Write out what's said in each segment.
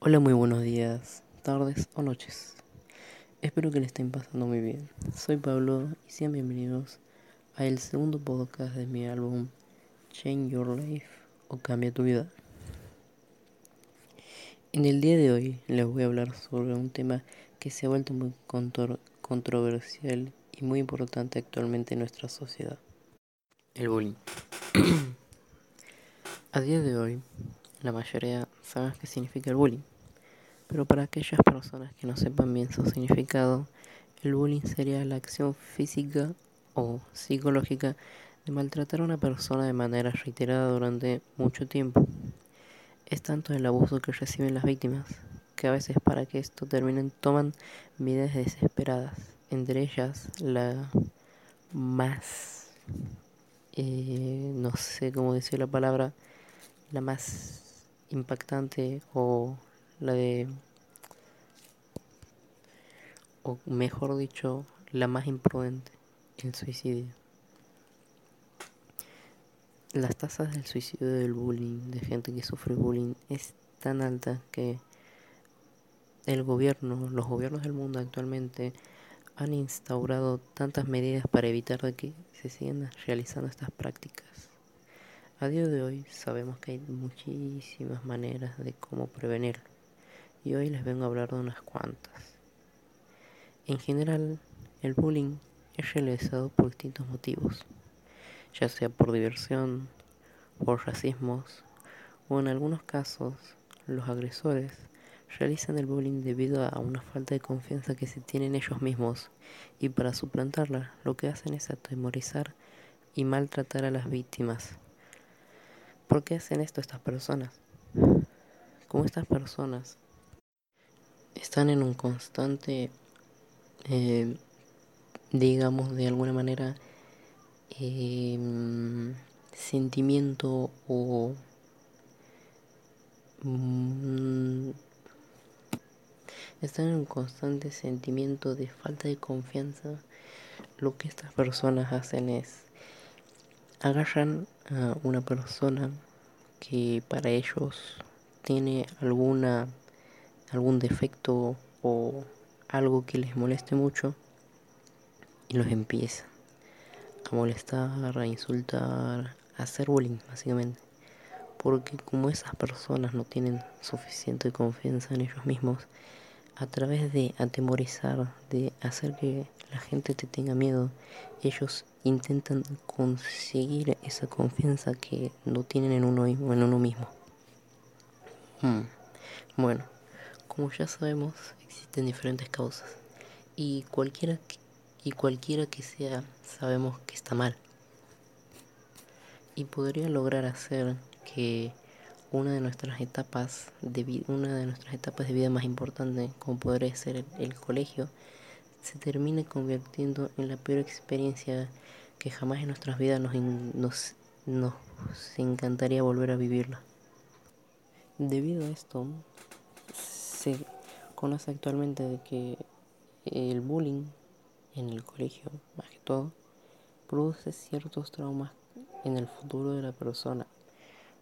Hola, muy buenos días, tardes o noches. Espero que le estén pasando muy bien. Soy Pablo y sean bienvenidos a el segundo podcast de mi álbum Change Your Life o Cambia tu vida. En el día de hoy les voy a hablar sobre un tema que se ha vuelto muy controversial y muy importante actualmente en nuestra sociedad. El bullying. a día de hoy, la mayoría saben qué significa el bullying. Pero para aquellas personas que no sepan bien su significado, el bullying sería la acción física o psicológica de maltratar a una persona de manera reiterada durante mucho tiempo. Es tanto el abuso que reciben las víctimas, que a veces para que esto termine toman vidas desesperadas, entre ellas la más, eh, no sé cómo decir la palabra, la más impactante o la de, o mejor dicho, la más imprudente, el suicidio. Las tasas del suicidio del bullying, de gente que sufre bullying, es tan alta que el gobierno, los gobiernos del mundo actualmente han instaurado tantas medidas para evitar que se sigan realizando estas prácticas. A día de hoy sabemos que hay muchísimas maneras de cómo prevenirlo y hoy les vengo a hablar de unas cuantas. En general, el bullying es realizado por distintos motivos, ya sea por diversión, por racismos o en algunos casos los agresores realizan el bullying debido a una falta de confianza que se tiene en ellos mismos y para suplantarla lo que hacen es atemorizar y maltratar a las víctimas. ¿Por qué hacen esto estas personas? Como estas personas están en un constante, eh, digamos de alguna manera, em, sentimiento o mm, están en un constante sentimiento de falta de confianza, lo que estas personas hacen es agarran a una persona que para ellos tiene alguna algún defecto o algo que les moleste mucho y los empieza a molestar, a insultar, a hacer bullying básicamente. Porque como esas personas no tienen suficiente confianza en ellos mismos, a través de atemorizar, de hacer que la gente te tenga miedo, ellos intentan conseguir esa confianza que no tienen en uno, en uno mismo. Hmm. Bueno, como ya sabemos, existen diferentes causas y cualquiera que, y cualquiera que sea, sabemos que está mal. Y podría lograr hacer que una de nuestras etapas de una de nuestras etapas de vida más importantes, como podría ser el, colegio, se termine convirtiendo en la peor experiencia que jamás en nuestras vidas nos, nos, nos encantaría volver a vivirla. Debido a esto, se conoce actualmente de que el bullying en el colegio, más que todo, produce ciertos traumas en el futuro de la persona.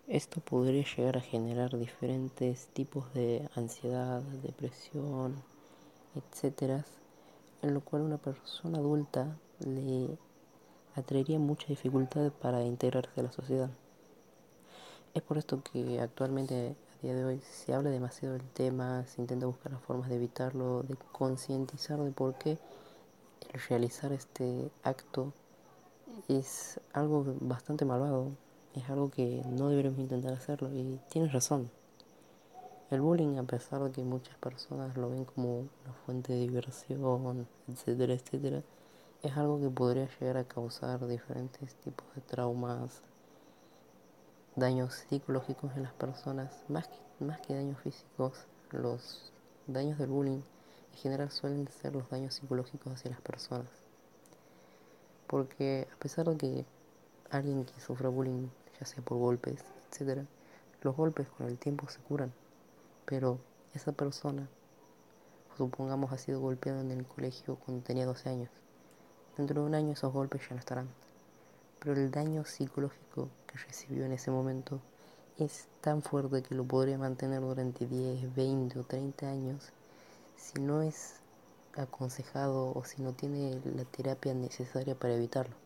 Esto podría llegar a generar diferentes tipos de ansiedad, depresión, etcétera, en lo cual una persona adulta le atraería mucha dificultad para integrarse a la sociedad. Es por esto que actualmente día de hoy se habla demasiado del tema, se intenta buscar las formas de evitarlo, de concientizar de por qué el realizar este acto es algo bastante malvado, es algo que no deberíamos intentar hacerlo y tienes razón. El bullying, a pesar de que muchas personas lo ven como una fuente de diversión, etcétera, etcétera, es algo que podría llegar a causar diferentes tipos de traumas, daños psicológicos en las personas, más que, más que daños físicos, los daños del bullying en general suelen ser los daños psicológicos hacia las personas. Porque a pesar de que alguien que sufre bullying, ya sea por golpes, etc., los golpes con el tiempo se curan. Pero esa persona, supongamos, ha sido golpeada en el colegio cuando tenía 12 años. Dentro de un año esos golpes ya no estarán pero el daño psicológico que recibió en ese momento es tan fuerte que lo podría mantener durante 10, 20 o 30 años si no es aconsejado o si no tiene la terapia necesaria para evitarlo.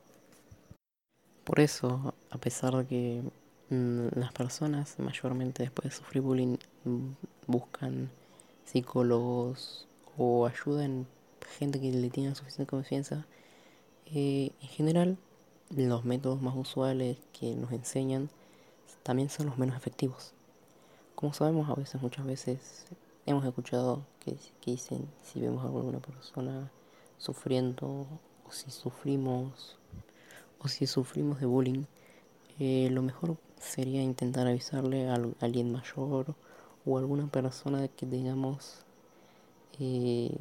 Por eso, a pesar de que mm, las personas mayormente después de sufrir bullying mm, buscan psicólogos o ayudan gente que le tiene suficiente confianza, eh, en general los métodos más usuales que nos enseñan también son los menos efectivos. Como sabemos, a veces, muchas veces, hemos escuchado que, dicen si vemos a alguna persona sufriendo o si sufrimos o si sufrimos de bullying, eh, lo mejor sería intentar avisarle a, alguien mayor o a alguna persona que tengamos eh,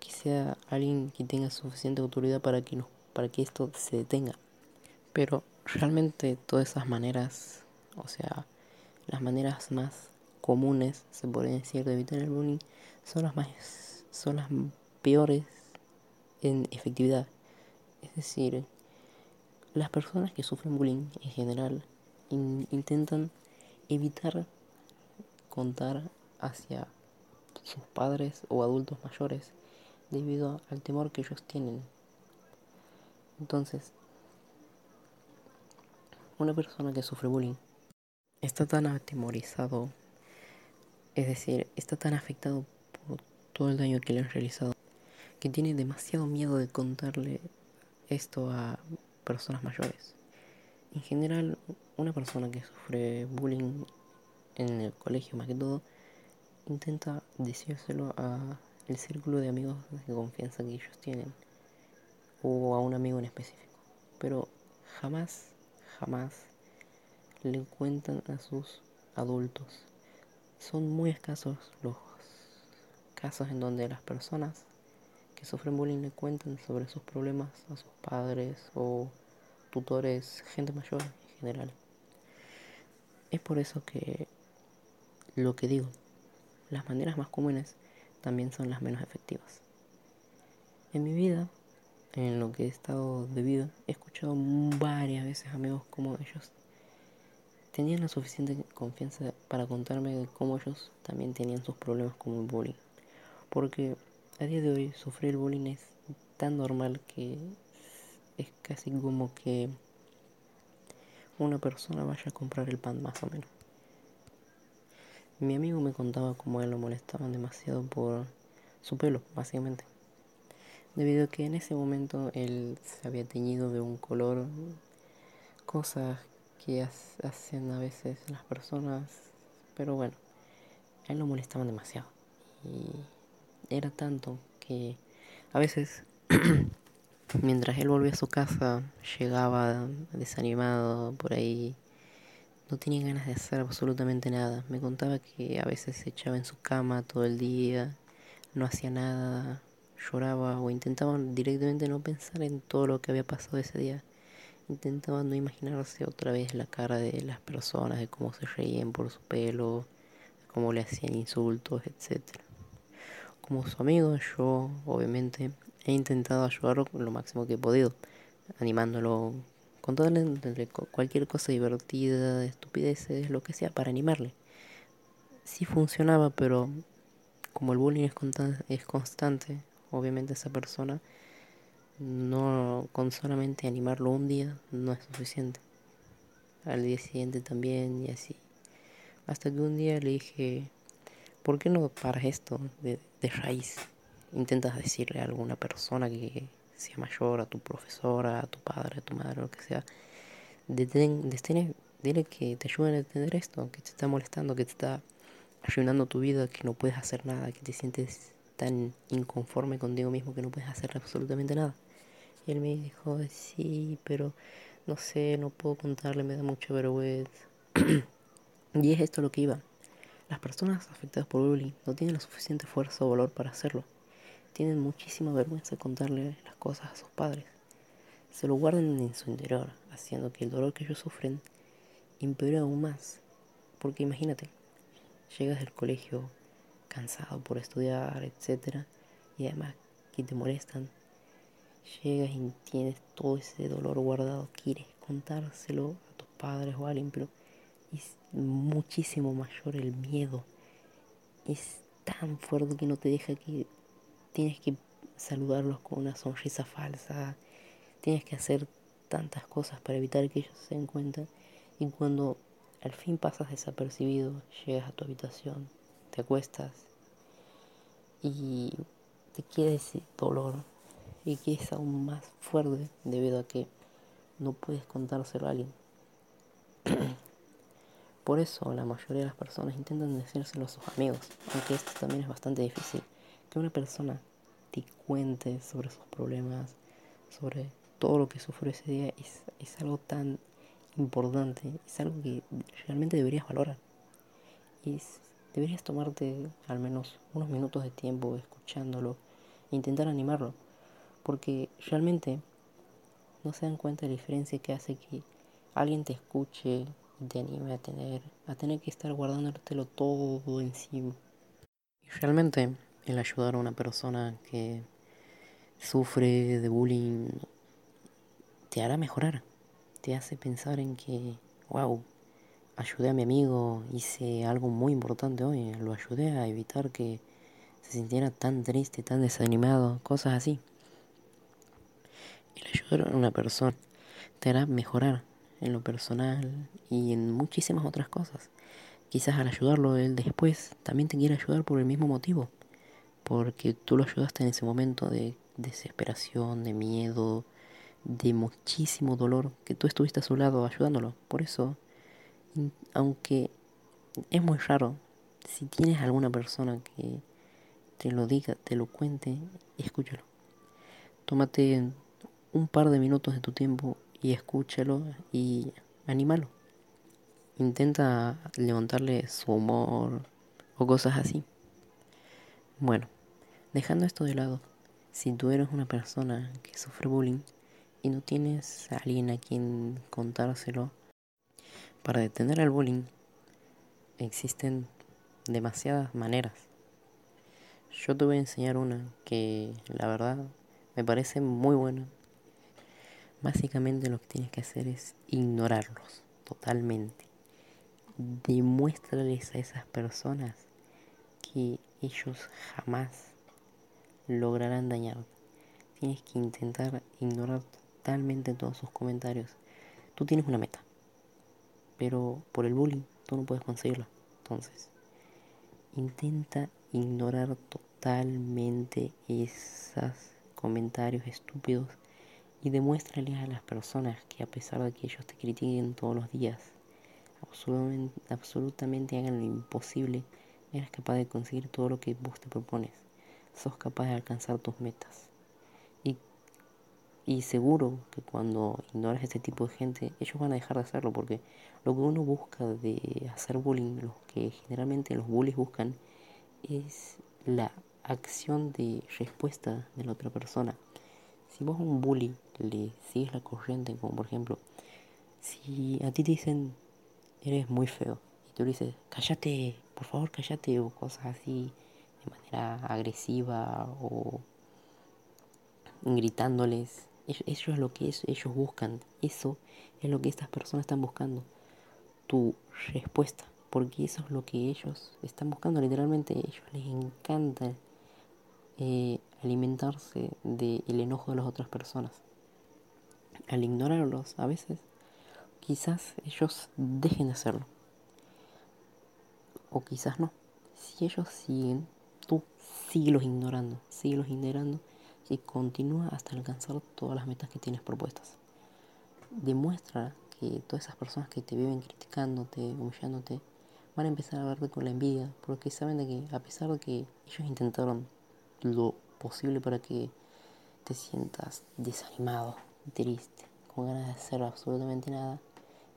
que sea alguien que tenga suficiente autoridad para que para que esto se detenga. Pero realmente todas esas maneras, o sea, las maneras más comunes, se podría decir, de evitar el bullying, son las más, son las peores en efectividad. Es decir, las personas que sufren bullying en general intentan evitar contar hacia sus padres o adultos mayores debido al temor que ellos tienen. Entonces, una persona que sufre bullying está tan atemorizado, es decir, está tan afectado por todo el daño que le han realizado, que tiene demasiado miedo de contarle esto a personas mayores. En general, una persona que sufre bullying en el colegio más que todo, intenta decírselo a el círculo de amigos de confianza que ellos tienen o a un amigo en específico. Pero jamás jamás le cuentan a sus adultos. Son muy escasos los casos en donde las personas que sufren bullying le cuentan sobre sus problemas a sus padres o tutores, gente mayor en general. Es por eso que lo que digo, las maneras más comunes también son las menos efectivas. En mi vida en lo que he estado de vida, he escuchado varias veces amigos como ellos tenían la suficiente confianza para contarme cómo ellos también tenían sus problemas con el bullying. Porque a día de hoy sufrir el bullying es tan normal que es casi como que una persona vaya a comprar el pan más o menos. Mi amigo me contaba cómo a él lo molestaban demasiado por su pelo, básicamente debido a que en ese momento él se había teñido de un color, cosas que hacen a veces las personas, pero bueno, a él lo molestaban demasiado. Y era tanto que a veces, mientras él volvía a su casa, llegaba desanimado por ahí, no tenía ganas de hacer absolutamente nada. Me contaba que a veces se echaba en su cama todo el día, no hacía nada, lloraba o intentaba directamente no pensar en todo lo que había pasado ese día. Intentaba no imaginarse otra vez la cara de las personas, de cómo se reían por su pelo, cómo le hacían insultos, etc. Como su amigo, yo obviamente he intentado ayudarlo lo máximo que he podido, animándolo, contándole cualquier cosa divertida, estupideces, lo que sea, para animarle. Sí funcionaba, pero como el bullying es constante, obviamente esa persona no con solamente animarlo un día no es suficiente al día siguiente también y así hasta que un día le dije ¿por qué no paras esto de, raíz? intentas decirle a alguna persona que sea mayor a tu profesora a tu padre a tu madre lo que sea dile que te ayuden a entender esto que te está molestando que te está arruinando tu vida que no puedes hacer nada que te sientes tan inconforme contigo mismo que no puedes hacer absolutamente nada. Y él me dijo, sí, pero no sé, no puedo contarle, me da mucho vergüenza. y es esto lo que iba. Las personas afectadas por bullying no tienen la suficiente fuerza o valor para hacerlo. Tienen muchísima vergüenza de contarle las cosas a sus padres. Se lo guardan en su interior, haciendo que el dolor que ellos sufren empeore aún más. Porque imagínate, llegas del colegio cansado por estudiar, etcétera, y además que te molestan, llegas y tienes todo ese dolor guardado, quieres contárselo a tus padres o a alguien, pero es muchísimo mayor el miedo. Es tan fuerte que no te deja que tienes que saludarlos con una sonrisa falsa. Tienes que hacer tantas cosas para evitar que ellos se den cuenta. Y cuando al fin pasas desapercibido, llegas a tu habitación, te acuestas y te queda ese dolor y que es aún más fuerte debido a que no puedes contárselo a alguien. Por eso la mayoría de las personas intentan decírselo a sus amigos, aunque esto también es bastante difícil. Que una persona te cuente sobre sus problemas, sobre todo lo que sufrió ese día, es, es algo tan importante, es algo que realmente deberías valorar. Y deberías tomarte al menos unos minutos de tiempo escuchándolo e intentar animarlo. Porque realmente no se dan cuenta de la diferencia que hace que alguien te escuche te anime a tener, a tener que estar guardándotelo todo encima. Y realmente el ayudar a una persona que sufre de bullying te hará mejorar te hace pensar en que, wow, ayudé a mi amigo, hice algo muy importante hoy, lo ayudé a evitar que se sintiera tan triste, tan desanimado, cosas así. El ayudar a una persona te hará mejorar en lo personal y en muchísimas otras cosas. Quizás al ayudarlo él después también te quiere ayudar por el mismo motivo, porque tú lo ayudaste en ese momento de desesperación, de miedo, de muchísimo dolor que tú estuviste a su lado ayudándolo. Por eso, aunque es muy raro, si tienes alguna persona que te lo diga, te lo cuente, escúchalo. Tómate un par de minutos de tu tiempo y escúchalo y anímalo. Intenta levantarle su humor o cosas así. Bueno, dejando esto de lado, si tú eres una persona que sufre bullying, y no tienes a alguien a quien contárselo, para detener el bullying existen demasiadas maneras. Yo te voy a enseñar una que la verdad me parece muy buena. Básicamente lo que tienes que hacer es ignorarlos totalmente. Demuéstrales a esas personas que ellos jamás lograrán dañarte. Tienes que intentar ignorar totalmente todos sus comentarios. Tú tienes una meta, pero por el bullying tú no puedes conseguirla. Entonces, intenta ignorar totalmente esos comentarios estúpidos y demuéstrales a las personas que a pesar de que ellos te critiquen todos los días, absolutamente, absolutamente hagan lo imposible, eres capaz de conseguir todo lo que vos te propones. Sos capaz de alcanzar tus metas. Y seguro que cuando ignoras este tipo de gente, ellos van a dejar de hacerlo porque lo que uno busca de hacer bullying, lo que generalmente los bullies buscan, es la acción de respuesta de la otra persona. Si vos a un bully le sigues la corriente, como por ejemplo, si a ti te dicen eres muy feo y tú le dices, cállate, por favor cállate, o cosas así de manera agresiva o gritándoles eso es lo que ellos buscan. Eso es lo que estas personas están buscando. Tu respuesta. Porque eso es lo que ellos están buscando. Literalmente ellos les encanta eh, alimentarse del enojo de las otras personas. Al ignorarlos a veces, quizás ellos dejen de hacerlo. O quizás no. Si ellos siguen, tú síguelos ignorando. Síguelos ignorando y continúa hasta alcanzar todas las metas que tienes propuestas. Demuestra que todas esas personas que te viven criticándote, humillándote, van a empezar a verte con la envidia, porque saben de que a pesar de que ellos intentaron lo posible para que te sientas desanimado, triste, con ganas de hacer absolutamente nada,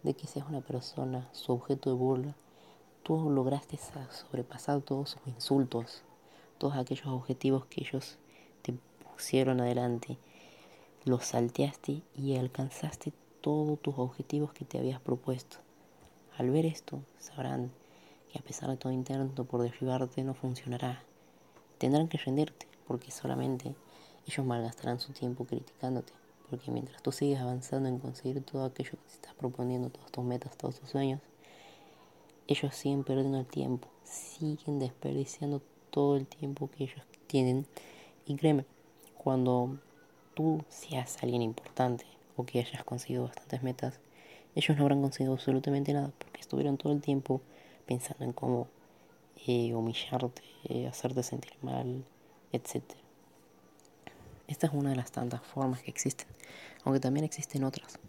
de que seas una persona, su objeto de burla, tú lograste sobrepasar todos sus insultos, todos aquellos objetivos que ellos pusieron adelante, los salteaste y alcanzaste todos tus objetivos que te habías propuesto. Al ver esto, sabrán que a pesar de todo intento por derribarte no funcionará. Tendrán que rendirte, porque solamente ellos malgastarán su tiempo criticándote. Porque mientras tú sigues avanzando en conseguir todo aquello que te estás proponiendo, todas tus metas, todos tus sueños, ellos siguen perdiendo el tiempo, siguen desperdiciando todo el tiempo que ellos tienen. Y créeme, cuando tú seas alguien importante o que hayas conseguido bastantes metas, ellos no habrán conseguido absolutamente nada porque estuvieron todo el tiempo pensando en cómo eh, humillarte, eh, hacerte sentir mal, etc. Esta es una de las tantas formas que existen, aunque también existen otras.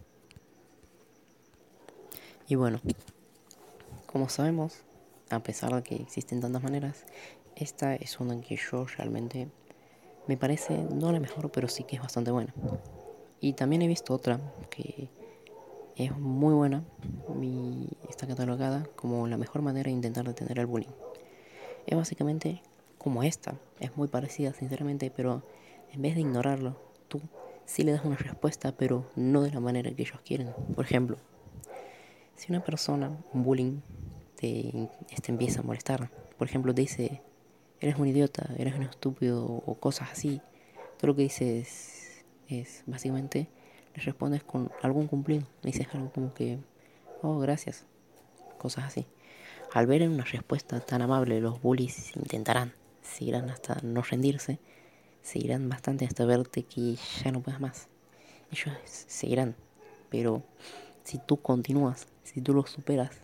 Y bueno, como sabemos, a pesar de que existen tantas maneras, esta es una que yo realmente me parece no la mejor, pero sí que es bastante buena. Y también he visto otra que es muy buena y está catalogada como la mejor manera de intentar detener el bullying. Es básicamente como esta, es muy parecida sinceramente, pero en vez de ignorarlo, tú sí le das una respuesta, pero no de la manera que ellos quieren. Por ejemplo, si una persona, un bullying, te, este, empieza a molestar, por ejemplo, te dice, eres un idiota, eres un estúpido o cosas así, todo lo que dices es, básicamente le respondes con algún cumplido, le dices algo como que, oh, gracias, cosas así. Al ver una respuesta tan amable, los bullies intentarán, seguirán hasta no rendirse, seguirán bastante hasta verte que ya no puedas más. Ellos seguirán, pero si tú continúas, si tú lo superas.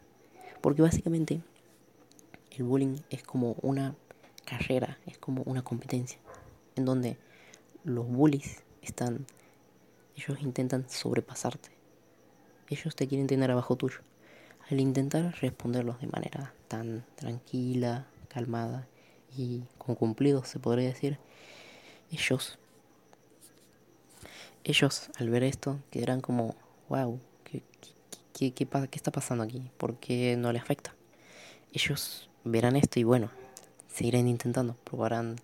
Porque básicamente el bullying es como una carrera, es como una competencia, en donde los bullies están, ellos intentan sobrepasarte. Ellos te quieren tener abajo tuyo. Al intentar responderlos de manera tan tranquila, calmada y con cumplidos, se podría decir, ellos, ellos al ver esto quedarán como, wow, ¿Qué, qué, qué está pasando aquí? ¿Por qué no le afecta? Ellos verán esto y bueno, seguirán intentando, probarán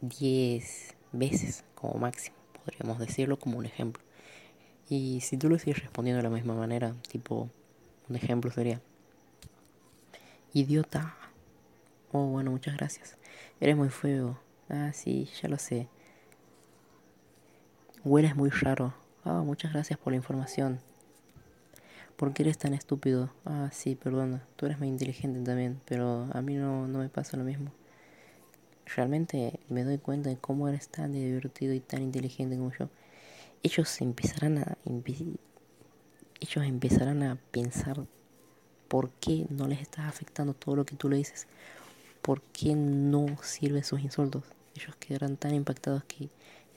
10 veces como máximo, podríamos decirlo como un ejemplo. Y si tú lo sigues respondiendo de la misma manera, tipo, un ejemplo sería, idiota. Oh, bueno, muchas gracias. Eres muy feo. Ah, sí, ya lo sé. Hueles muy raro. Ah, muchas gracias por la información. ¿Por qué eres tan estúpido? Ah, sí, perdona. Tú eres muy inteligente también, pero a mí no, no me pasa lo mismo. Realmente me doy cuenta de cómo eres tan divertido y tan inteligente como yo. Ellos empezarán a ellos empezarán a pensar por qué no les está afectando todo lo que tú le dices. ¿Por qué no sirven sus insultos? Ellos quedarán tan impactados que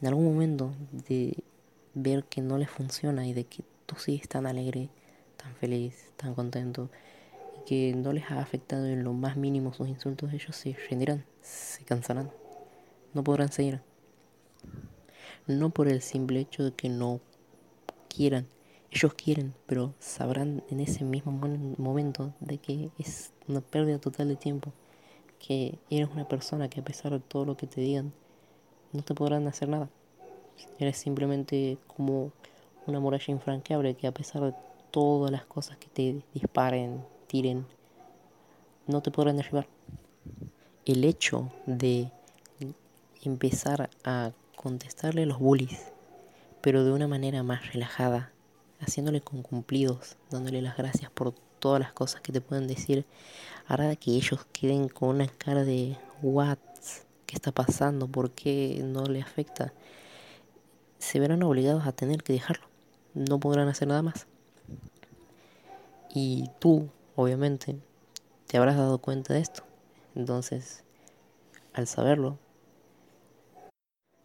en algún momento de ver que no les funciona y de que tú sigues tan alegre tan feliz, tan contento y que no les ha afectado en lo más mínimo sus insultos, ellos se rendirán, se cansarán, no podrán seguir. No por el simple hecho de que no quieran, ellos quieren, pero sabrán en ese mismo momento de que es una pérdida total de tiempo, que eres una persona que a pesar de todo lo que te digan, no te podrán hacer nada. Eres simplemente como una muralla infranqueable que a pesar de todas las cosas que te disparen, tiren, no te podrán derribar. El hecho de empezar a contestarle a los bullies, pero de una manera más relajada, haciéndole con cumplidos, dándole las gracias por todas las cosas que te pueden decir, hará que ellos queden con una cara de what, ¿qué está pasando? ¿Por qué no le afecta? Se verán obligados a tener que dejarlo. No podrán hacer nada más. Y tú, obviamente, te habrás dado cuenta de esto. Entonces, al saberlo,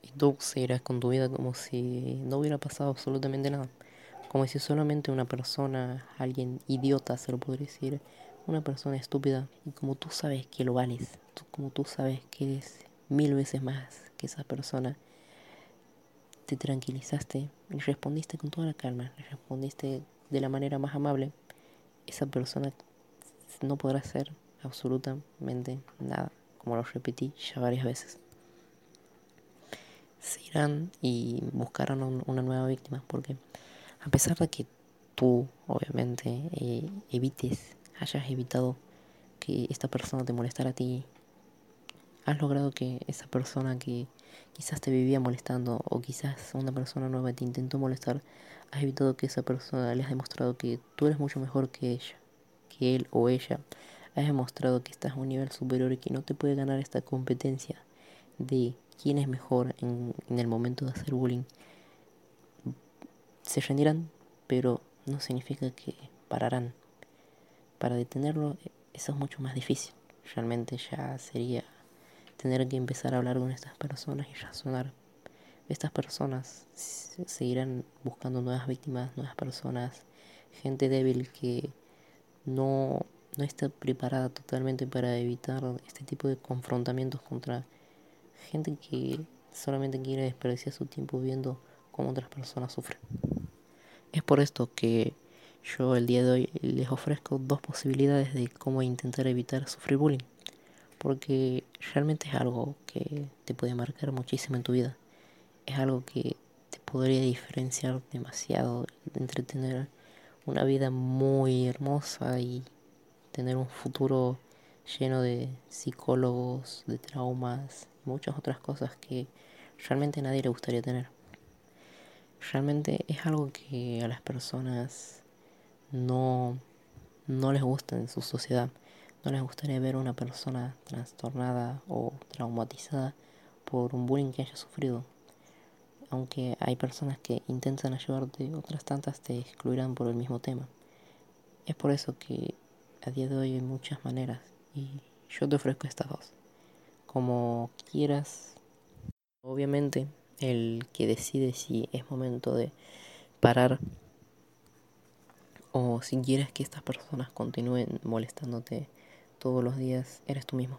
y tú seguirás con tu vida como si no hubiera pasado absolutamente nada. Como si solamente una persona, alguien idiota, se lo podría decir, una persona estúpida, y como tú sabes que lo vales, como tú sabes que eres mil veces más que esa persona, te tranquilizaste y respondiste con toda la calma, respondiste de la manera más amable esa persona no podrá hacer absolutamente nada, como lo repetí ya varias veces. Se irán y buscarán una nueva víctima, porque a pesar de que tú, obviamente, eh, evites, hayas evitado que esta persona te molestara a ti, has logrado que esa persona que quizás te vivía molestando o quizás una persona nueva te intentó molestar, has evitado que esa persona le has demostrado que tú eres mucho mejor que ella, que él o ella haya demostrado que estás a un nivel superior y que no te puede ganar esta competencia de quién es mejor en, en el momento de hacer bullying, se rendirán, pero no significa que pararán. Para detenerlo, eso es mucho más difícil. Realmente ya sería tener que empezar a hablar con estas personas y razonar. Estas personas seguirán buscando nuevas víctimas, nuevas personas, gente débil que no, no está preparada totalmente para evitar este tipo de confrontamientos contra gente que solamente quiere desperdiciar su tiempo viendo cómo otras personas sufren. Es por esto que yo el día de hoy les ofrezco dos posibilidades de cómo intentar evitar sufrir bullying. Porque realmente es algo que te puede marcar muchísimo en tu vida. Es algo que te podría diferenciar demasiado entre tener una vida muy hermosa y tener un futuro lleno de psicólogos, de traumas y muchas otras cosas que realmente a nadie le gustaría tener. Realmente es algo que a las personas no, no les gusta en su sociedad. No les gustaría ver a una persona trastornada o traumatizada por un bullying que haya sufrido. Aunque hay personas que intentan ayudarte, otras tantas te excluirán por el mismo tema. Es por eso que a día de hoy hay muchas maneras y yo te ofrezco estas dos. Como quieras. Obviamente el que decide si es momento de parar o si quieres que estas personas continúen molestándote todos los días, eres tú mismo.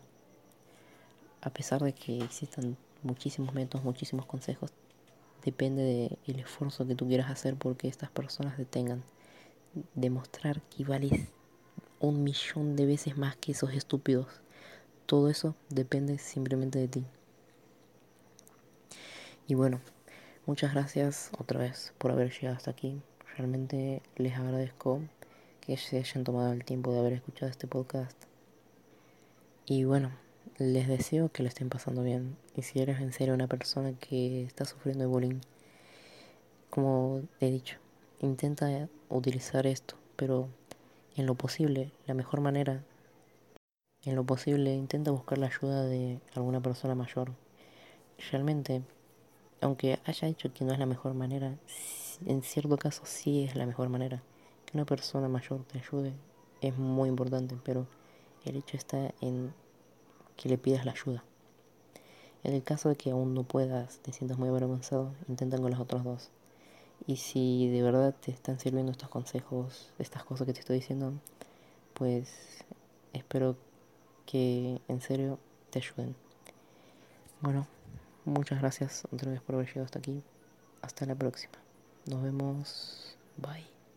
A pesar de que existan muchísimos métodos, muchísimos consejos, depende del esfuerzo que tú quieras hacer porque estas personas detengan. Demostrar que vales un millón de veces más que esos estúpidos. Todo eso depende simplemente de ti. Y bueno, muchas gracias otra vez por haber llegado hasta aquí. Realmente les agradezco que se hayan tomado el tiempo de haber escuchado este podcast. Y bueno, les deseo que lo estén pasando bien. Y si eres en serio una persona que está sufriendo de bullying, como he dicho, intenta utilizar esto, pero en lo posible, la mejor manera, en lo posible, intenta buscar la ayuda de alguna persona mayor. Realmente aunque haya dicho que no es la mejor manera, en cierto caso sí es la mejor manera. Que una persona mayor te ayude es muy importante, pero el hecho está en que le pidas la ayuda. En el caso de que aún no puedas, te sientas muy avergonzado, intenta con los otros dos. Y si de verdad te están sirviendo estos consejos, estas cosas que te estoy diciendo, pues espero que en serio te ayuden. Bueno. Muchas gracias otra vez por haber llegado hasta aquí. Hasta la próxima. Nos vemos. Bye.